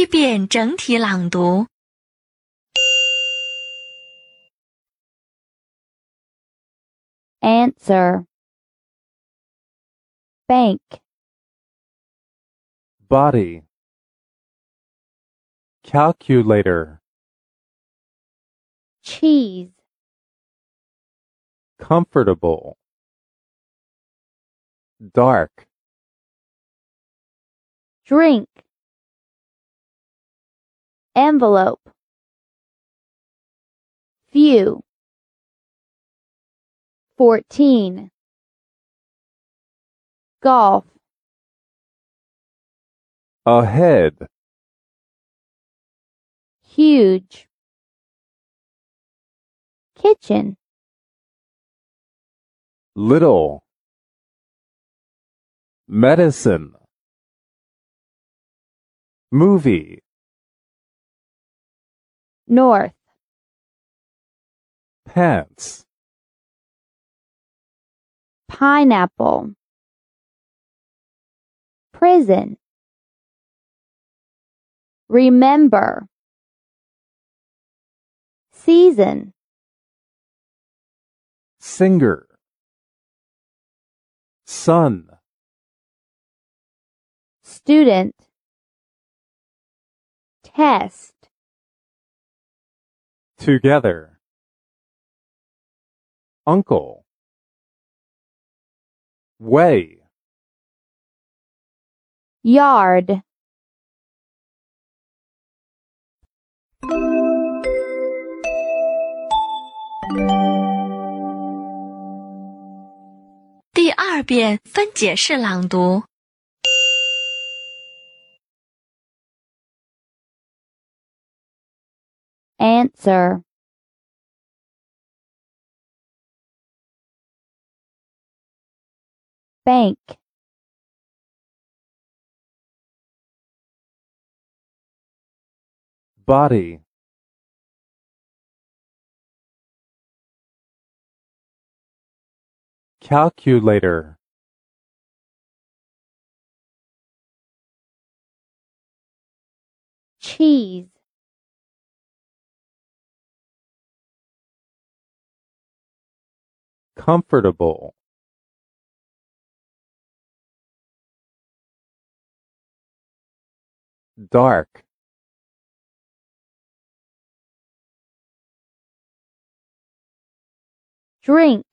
一遍整体朗读。 answer, bank, body, calculator, cheese, comfortable, dark, drink, envelope, few, fourteen, golf, ahead, huge, kitchen, little, medicine, movie, north, pants, pineapple, prison, remember, season, singer, sun, student, test, together, uncle, way, yard. 第二遍分解式朗读。 Answer, bank, body, calculator, cheese, comfortable. Dark. Drink.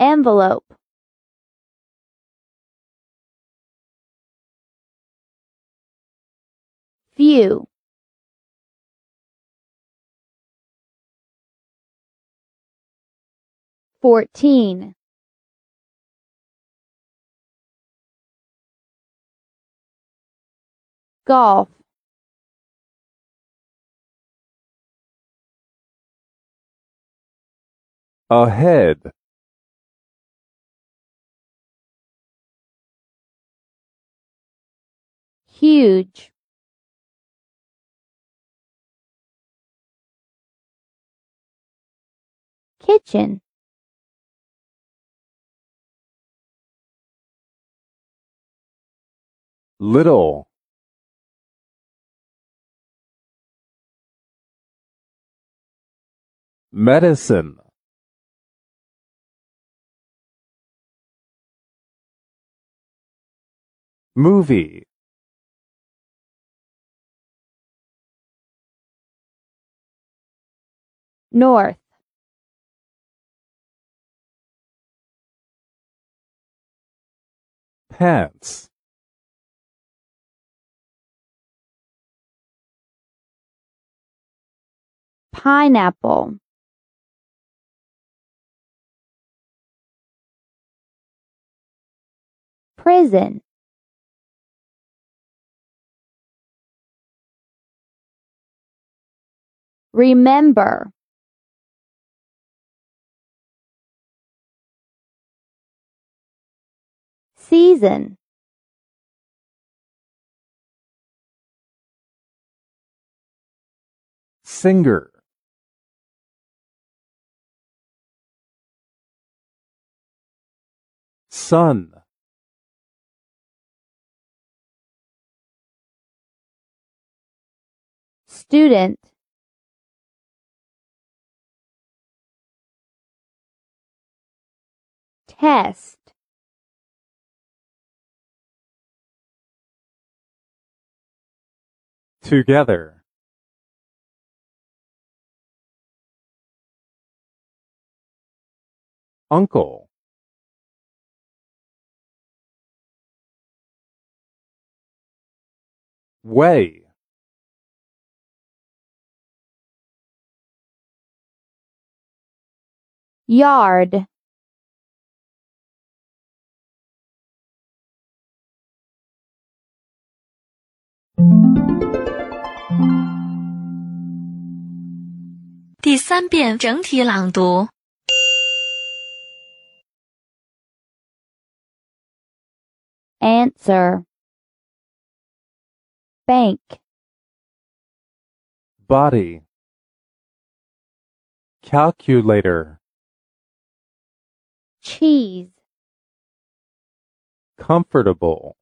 Envelope. View. 14 golf. Ahead. Huge. Kitchen. Little, medicine, movie, north, pants, pineapple, prison, remember, season, singer, sun, student, test, together, uncle, way. Yard. Answer bank, body, calculator, cheese, comfortable,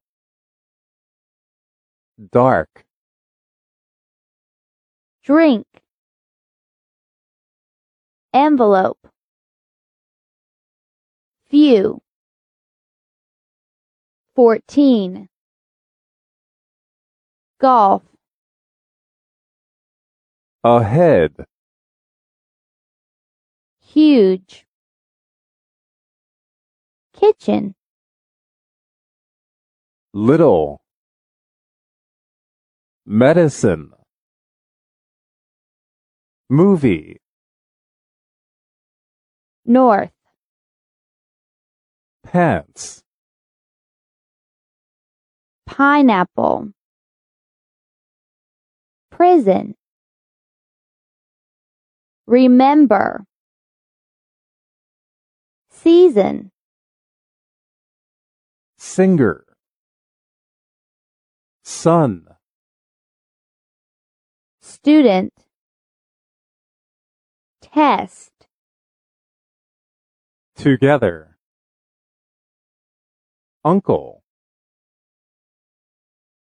dark, drink, envelope, few, fourteen, golf, ahead, huge, kitchen, little, medicine, movie, north, pants, pineapple, prison, remember, season, singer, sun, student, test, together, uncle,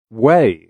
way,